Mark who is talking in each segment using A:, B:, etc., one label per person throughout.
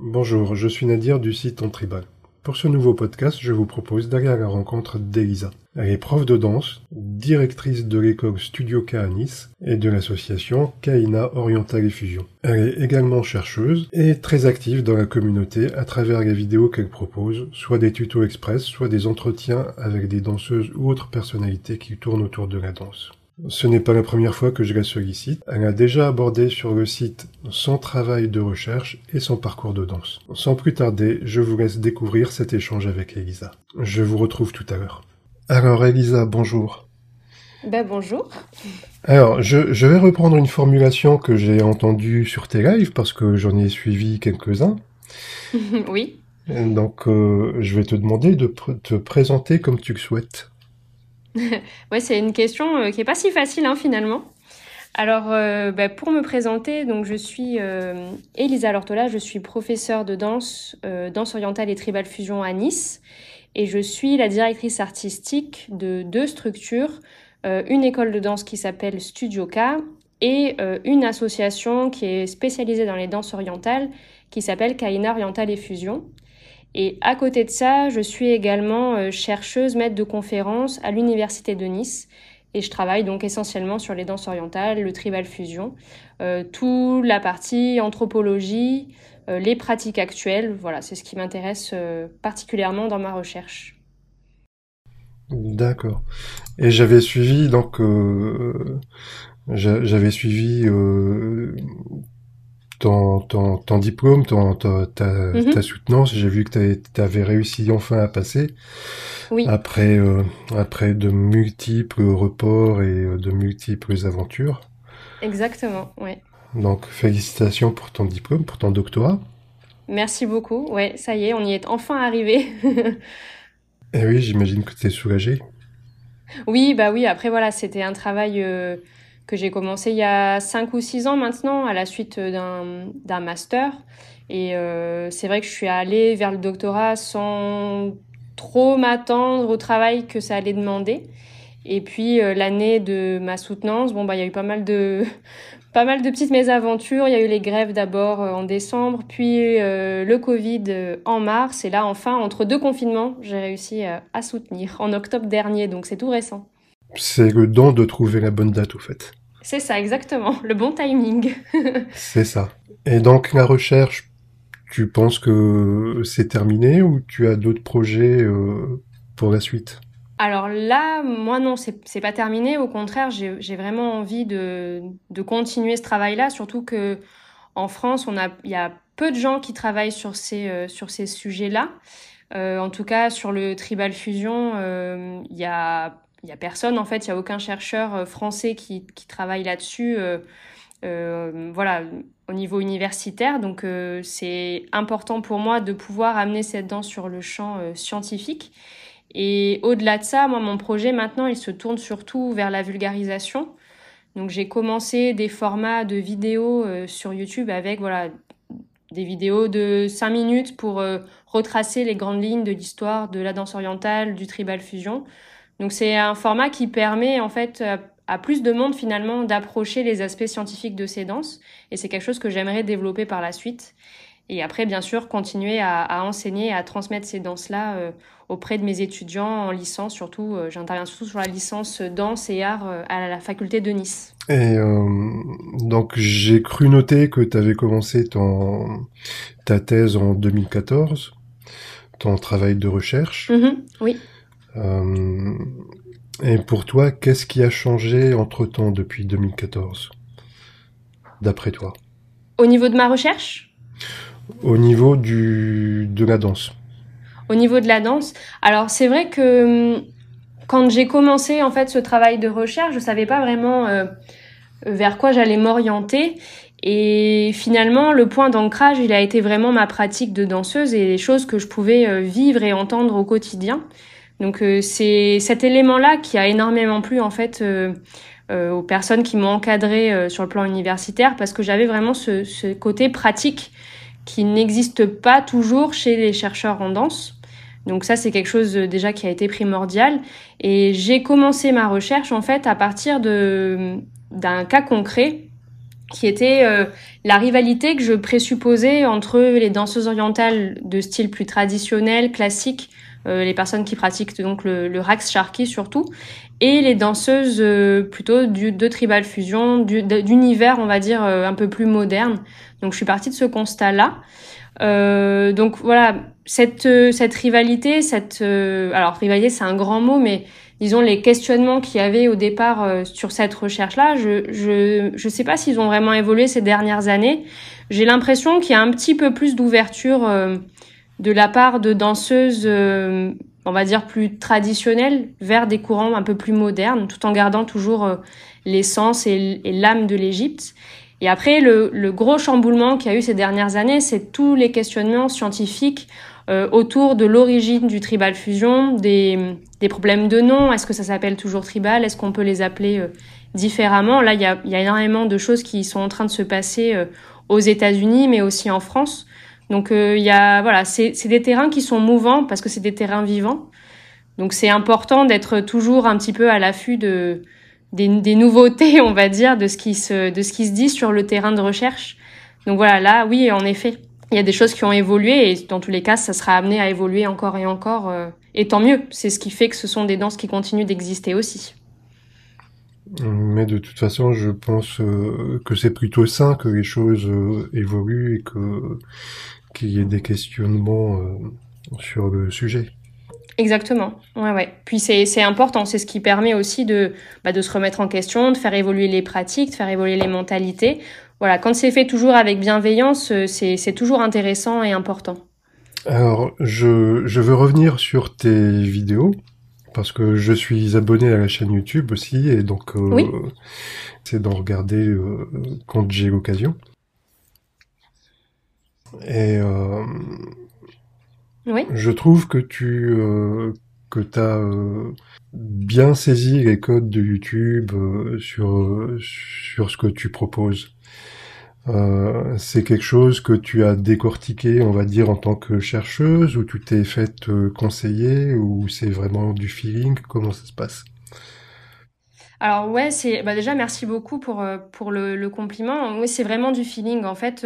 A: Bonjour, je suis Nadir du site On Tribal. Pour ce nouveau podcast, je vous propose d'aller à la rencontre d'Elisa. Elle est prof de danse, directrice de l'école Studio K à Nice et de l'association Kaina Oriental et Fusion. Elle est également chercheuse et très active dans la communauté à travers les vidéos qu'elle propose, soit des tutos express, soit des entretiens avec des danseuses ou autres personnalités qui tournent autour de la danse. Ce n'est pas la première fois que je la sollicite. Elle a déjà abordé sur le site son travail de recherche et son parcours de danse. Sans plus tarder, je vous laisse découvrir cet échange avec Elisa. Je vous retrouve tout à l'heure. Alors Elisa, bonjour.
B: Ben bonjour.
A: Alors, je, je vais reprendre une formulation que j'ai entendue sur tes lives parce que j'en ai suivi quelques-uns.
B: oui.
A: Donc, euh, je vais te demander de te présenter comme tu le souhaites.
B: ouais, c'est une question euh, qui est pas si facile hein, finalement. Alors, euh, bah, pour me présenter, donc je suis euh, Elisa Lortola, je suis professeure de danse, danse orientale et tribal fusion à Nice, et je suis la directrice artistique de deux structures, une école de danse qui s'appelle Studio K et une association qui est spécialisée dans les danses orientales qui s'appelle Kaina Orientale et Fusion. Et à côté de ça, je suis également euh, chercheuse, maître de conférences à l'Université de Nice. Et je travaille donc essentiellement sur les danses orientales, le tribal fusion, euh, toute la partie anthropologie, euh, les pratiques actuelles. Voilà, c'est ce qui m'intéresse particulièrement dans ma recherche.
A: D'accord. Et j'avais suivi donc j'avais suivi ton, ton, ton diplôme, ton, ta, mhm. ta, soutenance, j'ai vu que tu avais réussi enfin à passer.
B: Oui.
A: Après, euh, après de multiples reports et euh, de multiples aventures.
B: Exactement, oui.
A: Donc, félicitations pour ton diplôme, pour ton doctorat.
B: Merci beaucoup. Ouais, ça y est, on y est enfin arrivé.
A: et oui, j'imagine que tu es soulagé.
B: Oui, bah oui, après voilà, c'était un travail euh, que j'ai commencé il y a 5 ou 6 ans maintenant à la suite d'un master. Et euh, c'est vrai que je suis allée vers le doctorat sans trop m'attendre au travail que ça allait demander. Et puis euh, l'année de ma soutenance, bon bah il y a eu pas mal de pas mal de petites mésaventures. Il y a eu les grèves d'abord euh, en décembre, puis le Covid en mars, et là enfin entre deux confinements, j'ai réussi à soutenir en octobre dernier, donc c'est tout récent.
A: C'est le don de trouver la bonne date au fait.
B: C'est ça, exactement, le bon timing.
A: c'est ça. Et donc la recherche, tu penses que c'est terminé ou tu as d'autres projets euh, pour la suite?
B: Alors là, moi non, c'est pas terminé. Au contraire, j'ai vraiment envie de, de continuer ce travail-là, surtout que en France, a, il y a peu de gens qui travaillent sur ces, euh, sur ces sujets-là. Euh, en tout cas, sur le tribal fusion, il y a n'y a personne, en fait, il n'y a aucun chercheur euh, français qui, travaille là-dessus, euh, euh, voilà, au niveau universitaire. Donc, c'est important pour moi de pouvoir amener cette danse sur le champ scientifique. Et au-delà de ça, moi, mon projet maintenant, il se tourne surtout vers la vulgarisation. Donc, j'ai commencé des formats de vidéos sur YouTube avec, voilà, des vidéos de 5 minutes pour retracer les grandes lignes de l'histoire de la danse orientale, du tribal fusion. Donc c'est un format qui permet en fait à plus de monde finalement d'approcher les aspects scientifiques de ces danses et c'est quelque chose que j'aimerais développer par la suite. Et après, bien sûr, continuer à, à enseigner et à transmettre ces danses-là euh, auprès de mes étudiants en licence, surtout. Euh, J'interviens surtout sur la licence danse et art euh, à la faculté de Nice.
A: Et euh, donc, j'ai cru noter que tu avais commencé ton, ta thèse en 2014, ton travail de recherche.
B: Mm -hmm, oui.
A: Euh, et pour toi, qu'est-ce qui a changé entre-temps depuis 2014, d'après toi?
B: Au niveau de ma recherche?
A: Au niveau du, de la danse.
B: Au niveau de la danse? Alors c'est vrai que hum, quand j'ai commencé en fait ce travail de recherche, je savais pas vraiment euh, vers quoi j'allais m'orienter. Et finalement, le point d'ancrage, il a été vraiment ma pratique de danseuse et les choses que je pouvais euh, vivre et entendre au quotidien. Donc euh, c'est cet élément-là qui a énormément plu en fait euh, euh, aux personnes qui m'ont encadré euh, sur le plan universitaire parce que j'avais vraiment ce, ce, côté pratique qui n'existe pas toujours chez les chercheurs en danse. Donc ça c'est quelque chose déjà qui a été primordial et j'ai commencé ma recherche en fait à partir de d'un cas concret qui était la rivalité que je présupposais entre les danseuses orientales de style plus traditionnel, classique, les personnes qui pratiquent donc le, le Rax Sharky surtout, et les danseuses plutôt du, de tribal fusion, d'univers on va dire un peu plus moderne. Donc je suis partie de ce constat-là. Euh, donc voilà, cette, euh, cette rivalité, cette euh, alors rivalité c'est un grand mot, mais disons les questionnements qu'il y avait au départ euh, sur cette recherche-là, je je je sais pas s'ils ont vraiment évolué ces dernières années. J'ai l'impression qu'il y a un petit peu plus d'ouverture de la part de danseuses, on va dire plus traditionnelles, vers des courants un peu plus modernes, tout en gardant toujours l'essence et l'âme de l'Égypte. Et après, le, le gros chamboulement qu'il y a eu ces dernières années, c'est tous les questionnements scientifiques euh, autour de l'origine du tribal fusion, des, des problèmes de nom. Est-ce que ça s'appelle toujours tribal Est-ce qu'on peut les appeler euh, différemment Là, il y a, y a, énormément de choses qui sont en train de se passer euh, aux États-Unis, mais aussi en France. Donc, il y a voilà, c'est des terrains qui sont mouvants parce que c'est des terrains vivants. Donc, c'est important d'être toujours un petit peu à l'affût de des, nouveautés, on va dire, de ce qui se de ce qui se dit sur le terrain de recherche. Donc voilà, là, oui, en effet, il y a des choses qui ont évolué et dans tous les cas, ça sera amené à évoluer encore et encore. Euh, et tant mieux, c'est ce qui fait que ce sont des danses qui continuent d'exister aussi.
A: Mais de toute façon, je pense euh, que c'est plutôt sain que les choses euh, évoluent et que qu'il y ait des questionnements sur le sujet.
B: Exactement. Ouais, ouais. Puis c'est, important. C'est ce qui permet aussi de, bah, de se remettre en question, de faire évoluer les pratiques, de faire évoluer les mentalités. Voilà. Quand c'est fait toujours avec bienveillance, euh, c'est, c'est toujours intéressant et important.
A: Alors, je, je veux revenir sur tes vidéos parce que je suis abonné à la chaîne YouTube aussi et donc euh, oui. c'est d'en regarder euh, quand j'ai l'occasion. Et euh, je trouve que tu euh, que as euh, bien saisi les codes de YouTube euh, sur sur ce que tu proposes. c'est quelque chose que tu as décortiqué, on va dire, en tant que chercheuse, ou tu t'es fait conseiller, ou c'est vraiment du feeling? Comment ça se passe?
B: Alors ouais, c'est bah déjà merci beaucoup pour pour le, le compliment. Oui, c'est vraiment du feeling. En fait,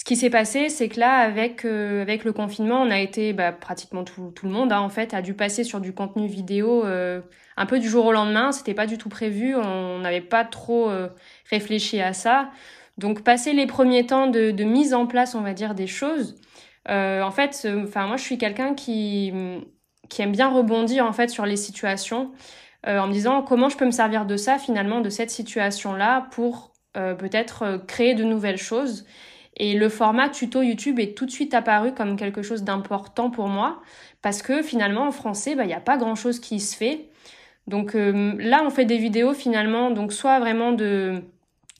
B: ce qui s'est passé, c'est que là, avec euh, avec le confinement, on a été bah, pratiquement tout, tout le monde, hein, en fait, a dû passer sur du contenu vidéo euh, un peu du jour au lendemain. C'était pas du tout prévu, on n'avait pas trop euh, réfléchi à ça. Donc, passer les premiers temps de, de, mise en place, on va dire, des choses. en fait, enfin moi, je suis quelqu'un qui qui aime bien rebondir en fait sur les situations, en me disant comment je peux me servir de ça finalement, de cette situation là, pour peut-être créer de nouvelles choses. Et le format tuto YouTube est tout de suite apparu comme quelque chose d'important pour moi parce que finalement en français, bah, il n'y a pas grand-chose qui se fait. Donc euh, là, on fait des vidéos finalement, donc soit vraiment de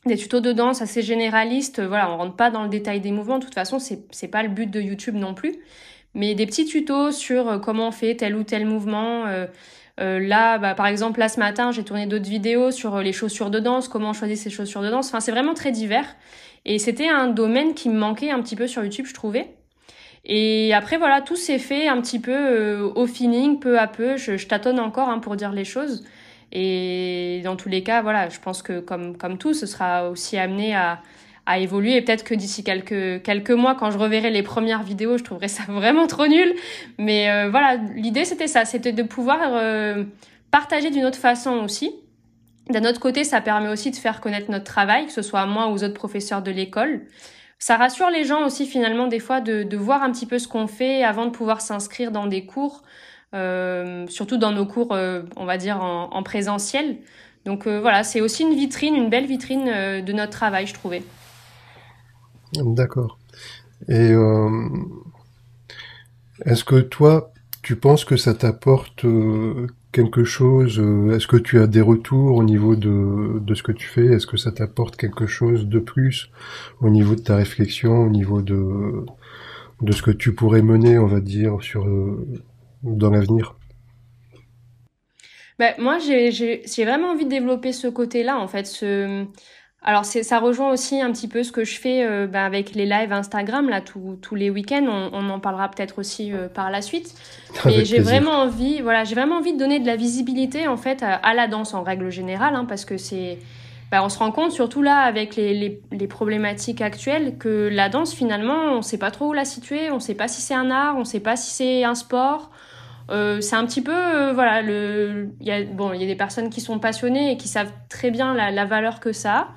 B: des tutos de danse assez généralistes, voilà, on rentre pas dans le détail des mouvements, de toute façon, c'est c'est pas le but de YouTube non plus, mais des petits tutos sur euh, comment on fait tel ou tel mouvement. Euh, euh, là, bah, par exemple, là ce matin, j'ai tourné d'autres vidéos sur les chaussures de danse, comment choisir ses chaussures de danse. Enfin, c'est vraiment très divers. Et c'était un domaine qui me manquait un petit peu sur YouTube, je trouvais. Et après, voilà, tout s'est fait un petit peu euh, au feeling, peu à peu. Je, je tâtonne encore hein, pour dire les choses. Et dans tous les cas, voilà, je pense que comme, comme tout, ce sera aussi amené à, à évoluer. Et peut-être que d'ici quelques, quelques mois, quand je reverrai les premières vidéos, je trouverai ça vraiment trop nul. Mais euh, voilà, l'idée, c'était ça. C'était de pouvoir euh, partager d'une autre façon aussi. D'un autre côté, ça permet aussi de faire connaître notre travail, que ce soit moi ou aux autres professeurs de l'école. Ça rassure les gens aussi finalement des fois de, de voir un petit peu ce qu'on fait avant de pouvoir s'inscrire dans des cours, euh, surtout dans nos cours, on va dire, en, en présentiel. Donc voilà, c'est aussi une vitrine, une belle vitrine de notre travail, je trouvais.
A: D'accord. Et euh, est-ce que toi, tu penses que ça t'apporte quelque chose euh, Est-ce que tu as des retours au niveau de, de ce que tu fais? Est-ce que ça t'apporte quelque chose de plus au niveau de ta réflexion, au niveau de, de ce que tu pourrais mener, on va dire, sur, euh, dans l'avenir?
B: Ben, Moi, j'ai vraiment envie de développer ce côté-là, en fait, ce, alors ça rejoint aussi un petit peu ce que je fais euh, bah, avec les lives Instagram là tous les week-ends. On, on, en parlera peut-être aussi euh, par la suite. Mais j'ai vraiment envie, voilà, j'ai vraiment envie de donner de la visibilité en fait à, la danse en règle générale, hein, parce que c'est bah, on se rend compte, surtout là, avec les, les, problématiques actuelles, que la danse, finalement, on ne sait pas trop où la situer, on ne sait pas si c'est un art, on ne sait pas si c'est un sport. Euh, c'est un petit peu, euh, voilà, le... il y a, bon, il y a des personnes qui sont passionnées et qui savent très bien la, valeur que ça a,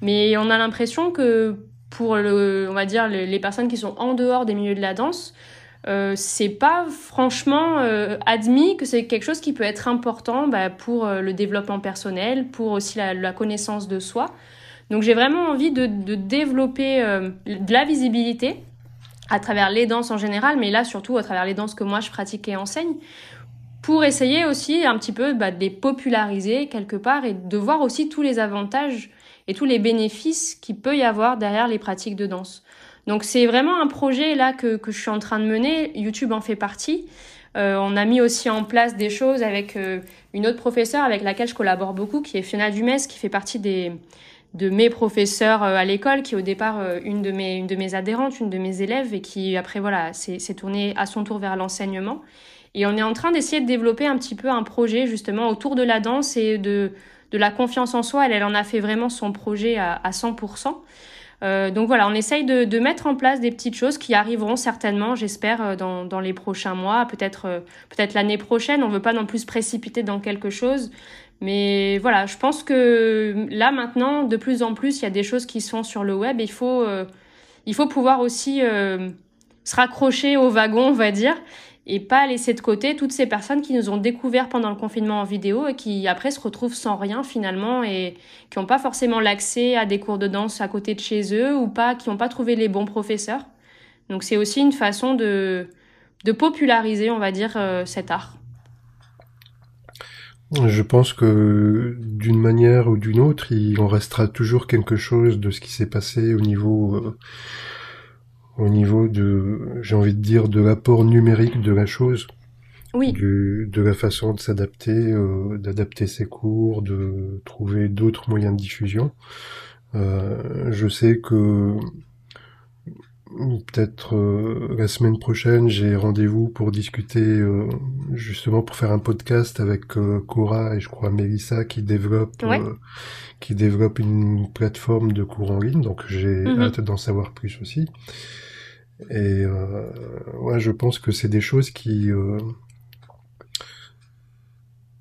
B: mais on a l'impression que pour, le, on va dire, les personnes qui sont en dehors des milieux de la danse, euh, c'est pas franchement euh, admis que c'est quelque chose qui peut être important bah, pour le développement personnel, pour aussi la, connaissance de soi. Donc j'ai vraiment envie de développer de la visibilité à travers les danses en général, mais là surtout à travers les danses que moi je pratique et enseigne, pour essayer aussi un petit peu bah, de les populariser quelque part et de voir aussi tous les avantages et tous les bénéfices qu'il peut y avoir derrière les pratiques de danse. Donc c'est vraiment un projet là que, que, je suis en train de mener. YouTube en fait partie. Euh, on a mis aussi en place des choses avec euh, une autre professeure avec laquelle je collabore beaucoup, qui est Fiona Dumès, qui fait partie des, de mes professeurs euh, à l'école, qui est au départ euh, une, de mes, une de mes adhérentes, une de mes élèves, et qui après voilà s'est tournée à son tour vers l'enseignement. Et on est en train d'essayer de développer un petit peu un projet justement autour de la danse et de, de la confiance en soi. Elle, elle en a fait vraiment son projet à, à 100%. Euh, donc voilà, on essaye de, mettre en place des petites choses qui arriveront certainement, j'espère, dans, dans, les prochains mois, peut-être peut-être l'année prochaine. On veut pas non plus se précipiter dans quelque chose, mais voilà, je pense que là maintenant, de plus en plus, il y a des choses qui sont sur le web. il faut il faut pouvoir aussi se raccrocher au wagon, on va dire, et pas laisser de côté toutes ces personnes qui nous ont découvert pendant le confinement en vidéo et qui après se retrouvent sans rien finalement et qui n'ont pas forcément l'accès à des cours de danse à côté de chez eux ou pas qui n'ont pas trouvé les bons professeurs. Donc c'est aussi une façon de, de populariser, on va dire, euh, cet art.
A: Je pense que d'une manière ou d'une autre, il en restera toujours quelque chose de ce qui s'est passé au niveau euh, au niveau de, j'ai envie de dire, de l'apport numérique de la chose.
B: Oui.
A: de la façon de s'adapter, euh, d'adapter ses cours, de trouver d'autres moyens de diffusion. Euh, je sais que peut-être euh, la semaine prochaine, j'ai rendez-vous pour discuter, euh, justement pour faire un podcast avec Cora et je crois Melissa qui développe, qui développe une plateforme de cours en ligne. Donc j'ai mm-hmm. hâte d'en savoir plus aussi. Et euh, ouais, je pense que c'est des choses qui euh,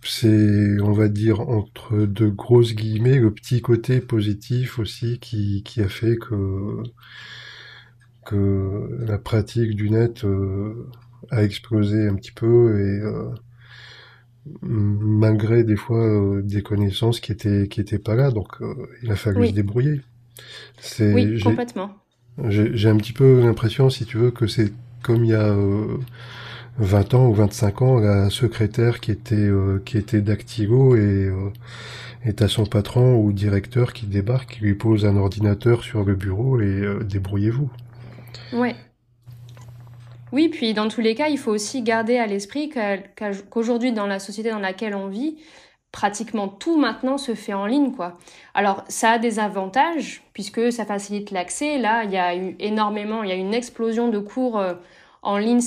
A: c'est, on va dire, entre de grosses guillemets, le petit côté positif aussi qui, qui a fait que, que la pratique du net euh, a explosé un petit peu et euh, malgré des fois euh, des connaissances qui étaient qui étaient pas là, donc il a fallu se débrouiller.
B: oui, complètement.
A: J'ai un petit peu l'impression, si tu veux, que c'est comme il y a 20 euh, ans ou 25 ans, la secrétaire qui était euh, qui était dactylo et euh, est à son patron ou directeur qui débarque, qui lui pose un ordinateur sur le bureau et débrouillez-vous.
B: Ouais. Oui, puis dans tous les cas, il faut aussi garder à l'esprit qu'aujourd'hui, dans la société dans laquelle on vit, pratiquement tout maintenant se fait en ligne, quoi. Alors, ça a des avantages, puisque ça facilite l'accès. Là, il y a eu énormément, il y a eu une explosion de cours euh, en ligne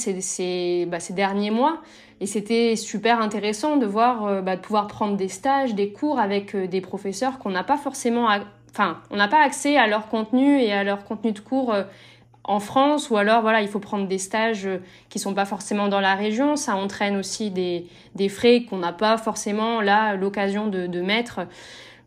B: bah, ces, derniers mois. Et c'était super intéressant de voir, euh, bah, de pouvoir prendre des stages, des cours avec euh, des professeurs qu'on n'a pas forcément, enfin, on n'a pas accès à leur contenu et à leur contenu de cours en France ou alors voilà il faut prendre des stages euh, qui sont pas forcément dans la région. Ça entraîne aussi des, des frais qu'on n'a pas forcément là l'occasion de, mettre.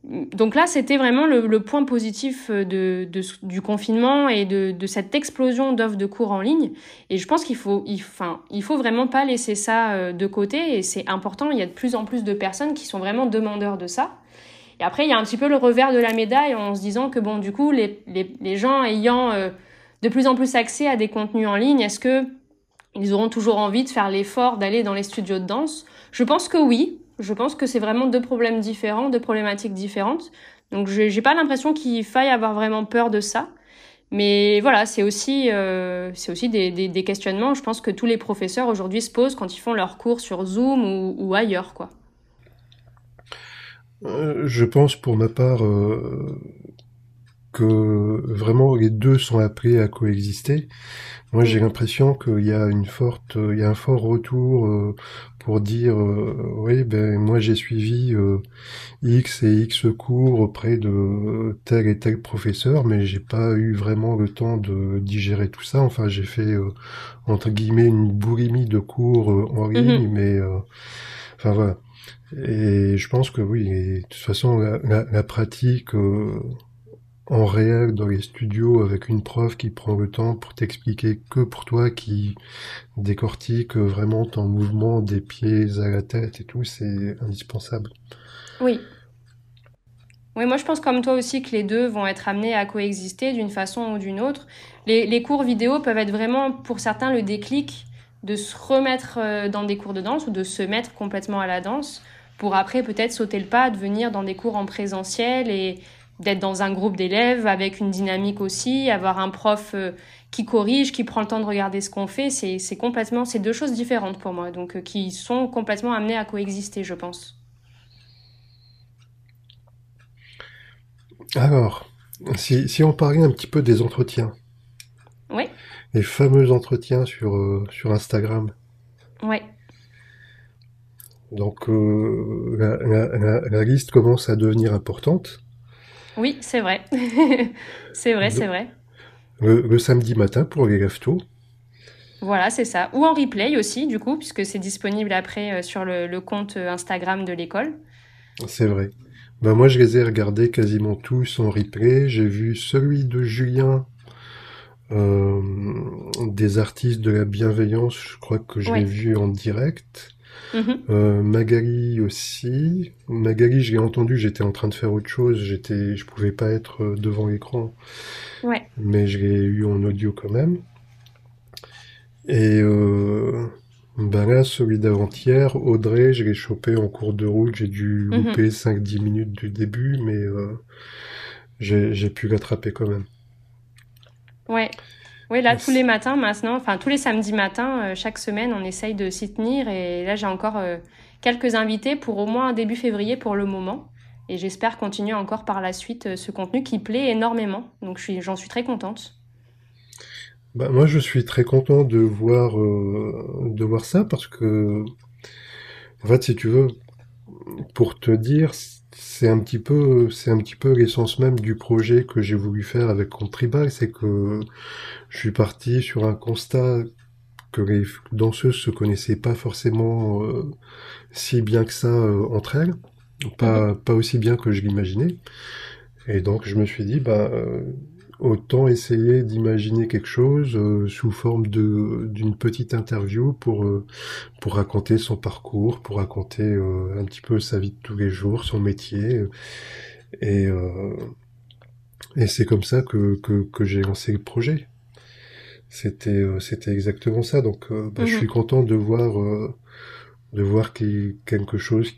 B: Donc là c'était vraiment le, point positif euh, de, du confinement et de, cette explosion d'offres de cours en ligne. Et je pense qu'il faut enfin, il faut vraiment pas laisser ça euh, de côté. Et c'est important il y a de plus en plus de personnes qui sont vraiment demandeurs de ça. Et après il y a un petit peu le revers de la médaille en se disant que bon du coup les, les, les gens ayant de plus en plus accès à des contenus en ligne, est-ce que ils auront toujours envie de faire l'effort d'aller dans les studios de danse? Je pense que oui. Je pense que c'est vraiment deux problèmes différents, deux problématiques différentes. Donc j'ai pas l'impression qu'il faille avoir vraiment peur de ça. Mais voilà, c'est aussi, euh, des, des, questionnements. Je pense que tous les professeurs aujourd'hui se posent quand ils font leurs cours sur Zoom ou, ou ailleurs, quoi.
A: Euh, je pense pour ma part, euh, que vraiment les deux sont appris à coexister. Moi, j'ai l'impression qu'il y a une forte, il y a un fort retour euh, pour dire, euh, oui, ben moi j'ai suivi euh, X et X cours auprès de tel et tel professeur, mais j'ai pas eu vraiment le temps de digérer tout ça. Enfin, j'ai fait entre guillemets une boulimie de cours en mm-hmm. ligne, mais enfin voilà. Et je pense que oui, de toute façon, la, la pratique en réel dans les studios avec une prof qui prend le temps pour t'expliquer que pour toi, qui décortique vraiment ton mouvement des pieds à la tête et tout, c'est indispensable.
B: Oui. Oui, moi je pense comme toi aussi que les deux vont être amenés à coexister d'une façon ou d'une autre. Les, cours vidéo peuvent être vraiment pour certains le déclic de se remettre euh, dans des cours de danse ou de se mettre complètement à la danse pour après peut-être sauter le pas, de venir dans des cours en présentiel et d'être dans un groupe d'élèves avec une dynamique aussi, avoir un prof euh, qui corrige, qui prend le temps de regarder ce qu'on fait, c'est complètement, c'est deux choses différentes pour moi, donc euh, qui sont complètement amenées à coexister, je pense.
A: Alors, si, si on parlait un petit peu des entretiens.
B: Oui.
A: Les fameux entretiens sur, euh, sur Instagram.
B: Oui.
A: Donc la, la, liste commence à devenir importante.
B: Oui, c'est vrai. c'est vrai, c'est vrai.
A: Le, samedi matin pour les lève
B: Voilà, c'est ça. Ou en replay aussi, du coup, puisque c'est disponible après euh, sur le, compte Instagram de l'école.
A: C'est vrai. Ben moi, je les ai regardés quasiment tous en replay. J'ai vu celui de Julien, euh, des artistes de la bienveillance. Je crois que je l'ai vu en direct. Mhm. Euh, Magali aussi. Magali, je l'ai entendu, j'étais en train de faire autre chose, j'étais, je pouvais pas être euh, devant l'écran.
B: Ouais.
A: Mais je l'ai eu en audio quand même. Et euh, ben là, celui d'avant-hier, Audrey, je l'ai chopé en cours de route, j'ai dû mhm. louper 5-10 minutes du début, mais euh, j'ai pu l'attraper quand même.
B: Ouais. Oui, là, tous les matins maintenant, enfin tous les samedis matins, euh, chaque semaine, on essaye de s'y tenir. Et là, j'ai encore euh, quelques invités pour au moins début février pour le moment. Et j'espère continuer encore par la suite euh, ce contenu qui plaît énormément. Donc, j'en suis, très contente.
A: Bah, moi, je suis très content de voir, de voir ça parce que, en fait, si tu veux, pour te dire, c'est un petit peu, c'est un petit peu l'essence même du projet que j'ai voulu faire avec Contribal, c'est que je suis parti sur un constat que les danseuses se connaissaient pas forcément euh, si bien que ça euh, entre elles, pas, pas aussi bien que je l'imaginais. Et donc je me suis dit, bah, euh, autant essayer d'imaginer quelque chose sous forme de d'une petite interview pour pour raconter son parcours, pour raconter un petit peu sa vie de tous les jours, son métier. Et et c'est comme ça que, que, que j'ai lancé le projet. C'était euh, c'était exactement ça. Donc euh, bah, je suis mhm. content de voir euh, de voir qu'il y a quelque chose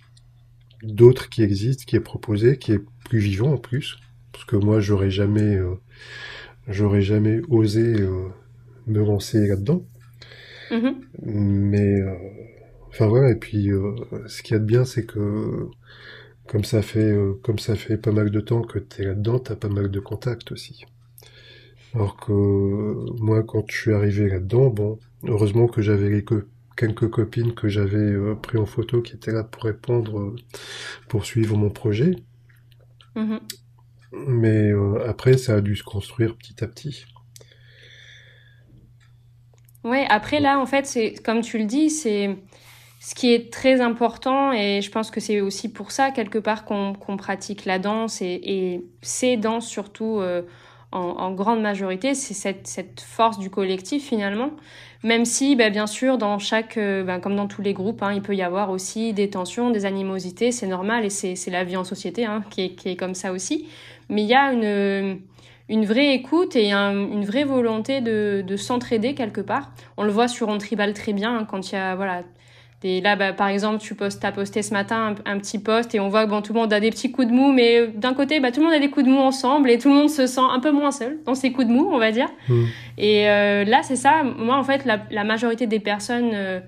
A: d'autre qui existe, qui est proposé, qui est plus vivant en plus. Parce que moi j'aurais jamais j'aurais jamais osé me lancer là-dedans. Mhm. Mais enfin voilà. Et puis ce qu'il y a de bien, c'est que comme ça fait comme ça fait pas mal de temps que tu es là-dedans, tu as pas mal de contacts aussi. Alors que moi, quand je suis arrivé là-dedans, bon, heureusement que j'avais quelques copines que j'avais euh, pris en photo qui étaient là pour répondre, euh, pour suivre mon projet. Mm-hmm. Mais euh, après, ça a dû se construire petit à petit.
B: Ouais, après là, en fait, c'est comme tu le dis, c'est ce qui est très important et je pense que c'est aussi pour ça quelque part qu'on pratique la danse et, et ces danses surtout en, grande majorité, c'est cette, force du collectif finalement. Même si, bah, bien sûr, dans chaque, euh, bah, comme dans tous les groupes, hein, il peut y avoir aussi des tensions, des animosités, c'est normal et c'est la vie en société hein, qui, est, comme ça aussi. Mais il y a une, vraie écoute et une vraie volonté de, de s'entraider quelque part. On le voit sur On Tribal très bien hein, quand il y a voilà, et là, bah, par exemple, tu postes, as posté ce matin un, petit post et on voit que bon, tout le monde a des petits coups de mou, mais euh, d'un côté, bah, tout le monde a des coups de mou ensemble et tout le monde se sent un peu moins seul dans ces coups de mou, on va dire. Hmm. Et euh, là, c'est ça. Moi, en fait, la, majorité des personnes euh,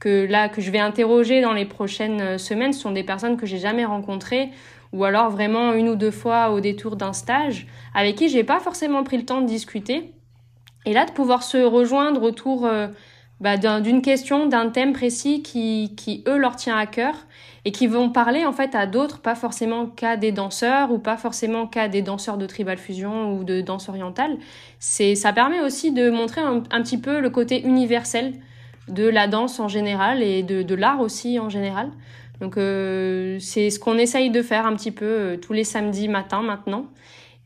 B: que là que je vais interroger dans les prochaines semaines sont des personnes que j'ai jamais rencontrées ou alors vraiment une ou deux fois au détour d'un stage, avec qui j'ai pas forcément pris le temps de discuter. Et là, de pouvoir se rejoindre autour euh, bah, d'une question, d'un thème précis qui, qui, eux, leur tient à cœur et qui vont parler en fait à d'autres, pas forcément qu'à des danseurs ou pas forcément qu'à des danseurs de tribal fusion ou de danse orientale. Ça permet aussi de montrer un, petit peu le côté universel de la danse en général et de, de l'art aussi en général. Donc euh, c'est ce qu'on essaye de faire un petit peu euh, tous les samedis matins maintenant.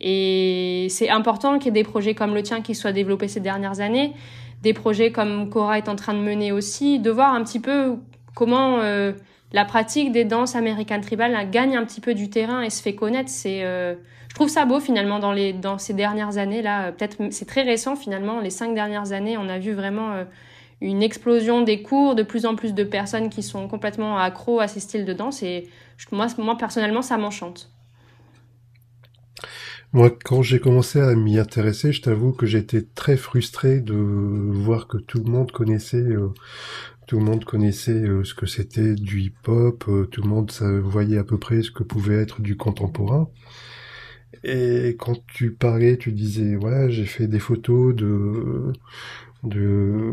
B: Et c'est important qu'il y ait des projets comme le tien qui soient développés ces dernières années, des projets comme Cora est en train de mener aussi, de voir un petit peu comment euh, la pratique des danses américaines tribales gagne un petit peu du terrain et se fait connaître. C'est, euh, je trouve ça beau finalement dans les dans ces dernières années là. Peut-être c'est très récent finalement. Les cinq dernières années, on a vu vraiment euh, une explosion des cours, de plus en plus de personnes qui sont complètement accros à ces styles de danse. Et moi, moi personnellement, ça m'enchante.
A: Moi, quand j'ai commencé à m'y intéresser, je t'avoue que j'étais très frustré de voir que tout le monde connaissait, euh, tout le monde connaissait euh, ce que c'était du hip-hop, euh, tout le monde voyait à peu près ce que pouvait être du contemporain. Et quand tu parlais, tu disais, ouais, j'ai fait des photos de de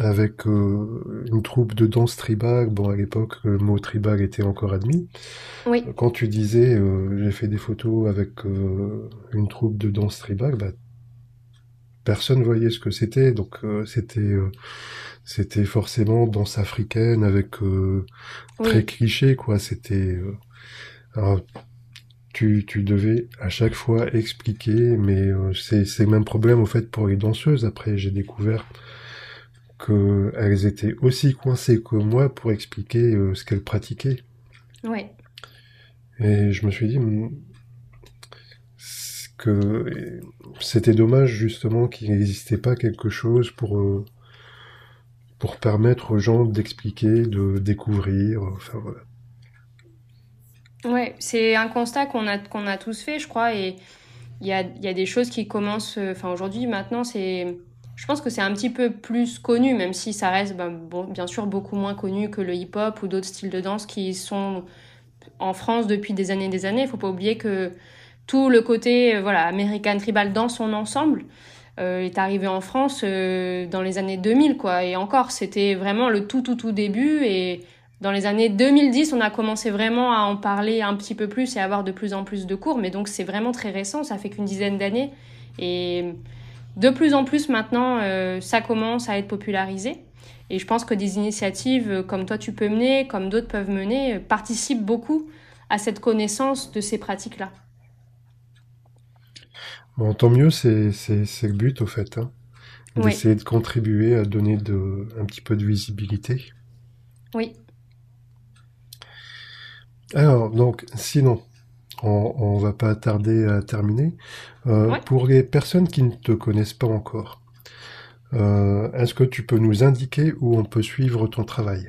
A: avec euh, une troupe de danse tribale. Bon, à l'époque, le mot tribal était encore admis.
B: Oui.
A: Quand tu disais euh, j'ai fait des photos avec euh, une troupe de danse tribale, bah, personne voyait ce que c'était. Donc c'était c'était forcément danse africaine avec très cliché quoi. C'était tu, tu devais à chaque fois expliquer, mais euh, c'est c'est le même problème au fait pour les danseuses. Après, j'ai découvert que elles étaient aussi coincées que moi pour expliquer euh, ce qu'elles pratiquaient.
B: Ouais.
A: Et je me suis dit hmm, que c'était dommage justement qu'il n'existait pas quelque chose pour euh, pour permettre aux gens d'expliquer, de découvrir. Enfin voilà.
B: Ouais, c'est un constat qu'on a, qu'on a tous fait, je crois, et il y a, y a des choses qui commencent. Euh, enfin, aujourd'hui, maintenant, c'est. Je pense que c'est un petit peu plus connu, même si ça reste ben, bien sûr beaucoup moins connu que le hip-hop ou d'autres styles de danse qui sont en France depuis des années et des années. Il faut pas oublier que tout le côté euh, voilà American Tribal dans son ensemble euh, est arrivé en France dans les années 2000, quoi. Et encore, c'était vraiment le tout, tout, tout début. Et dans les années 2010, on a commencé vraiment à en parler un petit peu plus et à avoir de plus en plus de cours, mais donc c'est vraiment très récent, ça fait qu'une dizaine d'années. Et de plus en plus maintenant, euh, ça commence à être popularisé. Et je pense que des initiatives euh, comme toi tu peux mener, comme d'autres peuvent mener, euh, participent beaucoup à cette connaissance de ces pratiques-là.
A: Bon, tant mieux, c'est le but au fait, hein, d'essayer de contribuer à donner de, un petit peu de visibilité.
B: Oui,
A: alors, donc, sinon, on, on va pas tarder à terminer. Euh, Pour les personnes qui ne te connaissent pas encore, euh, est-ce que tu peux nous indiquer où on peut suivre ton travail?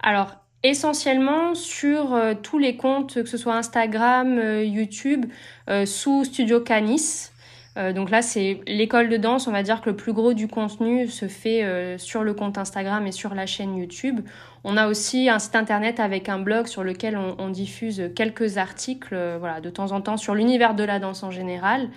B: Alors, essentiellement sur euh, tous les comptes, que ce soit Instagram, YouTube, sous Studio Canis. Euh, donc là, c'est l'école de danse. On va dire que le plus gros du contenu se fait euh, sur le compte Instagram et sur la chaîne YouTube. On a aussi un site internet avec un blog sur lequel on, diffuse quelques articles, euh, voilà, de temps en temps sur l'univers de la danse en général.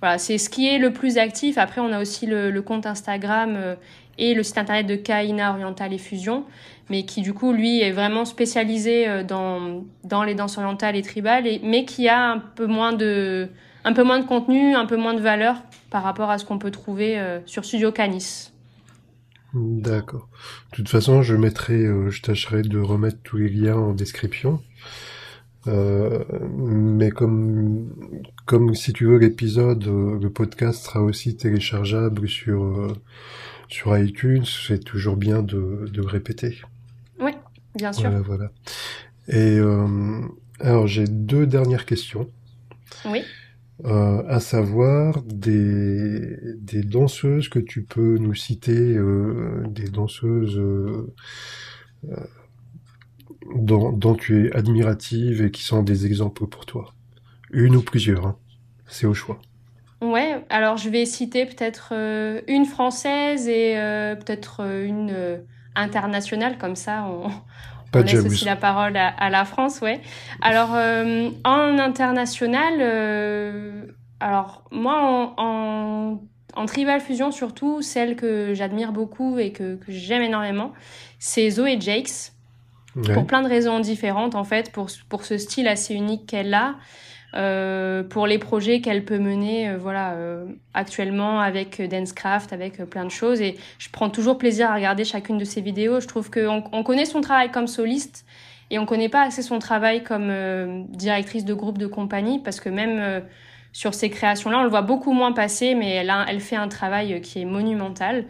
B: Voilà, c'est ce qui est le plus actif. Après, on a aussi le, compte Instagram et le site internet de Kaina Oriental et Fusion, mais qui du coup, lui, est vraiment spécialisé dans, dans les danses orientales et tribales, mais qui a un peu moins de un peu moins de contenu, un peu moins de valeur par rapport à ce qu'on peut trouver euh, sur Studio Canis.
A: D'accord. De toute façon, je mettrai, euh, je tâcherai de remettre tous les liens en description. Euh, mais comme, comme si tu veux l'épisode, le podcast sera aussi téléchargeable sur sur iTunes, c'est toujours bien de, de répéter.
B: Oui, bien sûr.
A: Voilà, voilà. Et alors j'ai deux dernières questions.
B: Oui.
A: Euh, à savoir des, des danseuses que tu peux nous citer, euh, des danseuses euh, dont, tu es admirative et qui sont des exemples pour toi. Une ou plusieurs, hein. c'est au choix.
B: Ouais, alors je vais citer peut-être une française et peut-être une internationale, comme ça on,
A: Pas
B: on laisse aussi la parole à, la France, ouais. Alors, en international, alors moi, en, en, Tribal Fusion surtout, celle que j'admire beaucoup et que, que j'aime énormément, c'est Zoé Jakes. Pour plein de raisons différentes, en fait, pour, pour ce style assez unique qu'elle a. Euh, pour les projets qu'elle peut mener euh, voilà euh, actuellement avec Dancecraft avec plein de choses et je prends toujours plaisir à regarder chacune de ses vidéos je trouve qu'on on connaît son travail comme soliste et on connaît pas assez son travail comme directrice de groupe de compagnie parce que même sur ces créations-là. On le voit beaucoup moins passer, mais elle, a, elle fait un travail qui est monumental.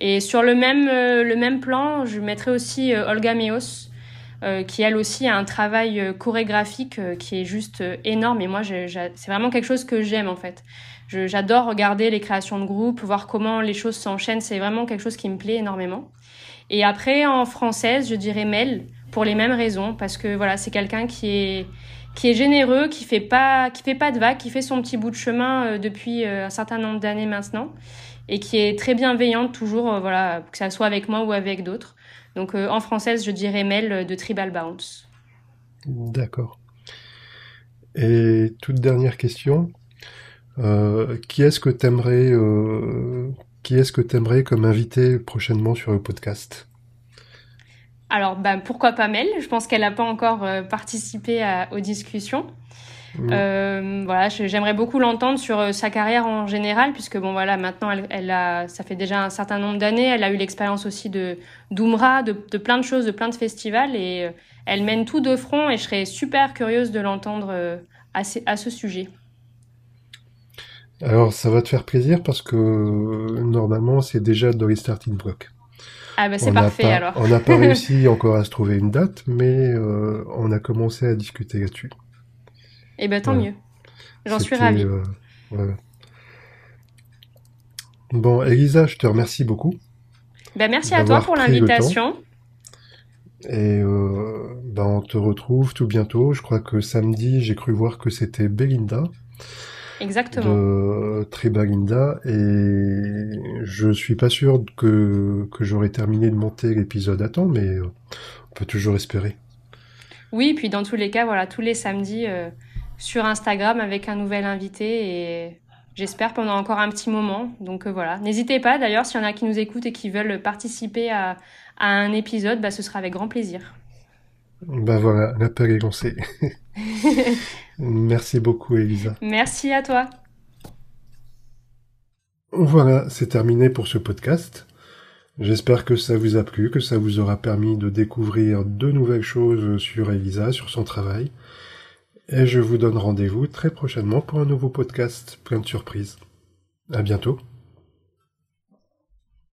B: Et sur le même, le même plan, je mettrai aussi Olga Meos, euh, qui elle aussi a un travail euh, chorégraphique euh, qui est juste énorme. Et moi, c'est vraiment quelque chose que j'aime en fait. J'adore regarder les créations de groupe, voir comment les choses s'enchaînent. C'est vraiment quelque chose qui me plaît énormément. Et après, en française, je dirais Mel pour les mêmes raisons, parce que voilà, c'est quelqu'un qui est qui est généreux, qui fait pas qui fait pas de vagues, qui fait son petit bout de chemin depuis un certain nombre d'années maintenant, et qui est très bienveillante toujours, voilà, que ça soit avec moi ou avec d'autres. Donc euh, en française, je dirais Mel de Tribal Bounce.
A: D'accord. Et toute dernière question. Euh, qui est-ce que t'aimerais euh, qui est-ce que t'aimerais comme invité prochainement sur le podcast?
B: Alors, ben, pourquoi pas Mel? Je pense qu'elle n'a pas encore participé aux discussions. Euh, voilà, j'aimerais beaucoup l'entendre sur euh, sa carrière en général, puisque bon voilà, maintenant elle, a, ça fait déjà un certain nombre d'années, elle a eu l'expérience aussi de d'Umra, de, plein de choses, de plein de festivals, et euh, elle mène tout de front, et je serais super curieuse de l'entendre à, à, ce sujet.
A: Alors ça va te faire plaisir parce que normalement c'est déjà dans les starting blocks.
B: Ah bah c'est parfait alors.
A: on n'a pas réussi encore à se trouver une date, mais on a commencé à discuter là-dessus.
B: Eh ben tant mieux. J'en suis ravie.
A: Euh, bon, Elisa, je te remercie beaucoup.
B: Ben, merci à toi pour l'invitation.
A: Et euh, ben, on te retrouve tout bientôt. Je crois que samedi, j'ai cru voir que c'était Belinda.
B: Exactement.
A: De Tribalinda. Et je suis pas sûr que, que j'aurai terminé de monter l'épisode à temps, mais euh, on peut toujours espérer.
B: Oui, puis dans tous les cas, voilà, tous les samedis, sur Instagram avec un nouvel invité et j'espère pendant encore un petit moment. Donc euh, voilà, n'hésitez pas d'ailleurs s'il y en a qui nous écoutent et qui veulent participer à, un épisode, bah, ce sera avec grand plaisir.
A: Ben voilà, l'appel est lancé. Merci beaucoup Elisa.
B: Merci à toi.
A: Voilà, c'est terminé pour ce podcast. J'espère que ça vous a plu, que ça vous aura permis de découvrir de nouvelles choses sur Elisa, sur son travail. Et je vous donne rendez-vous très prochainement pour un nouveau podcast plein de surprises. À bientôt.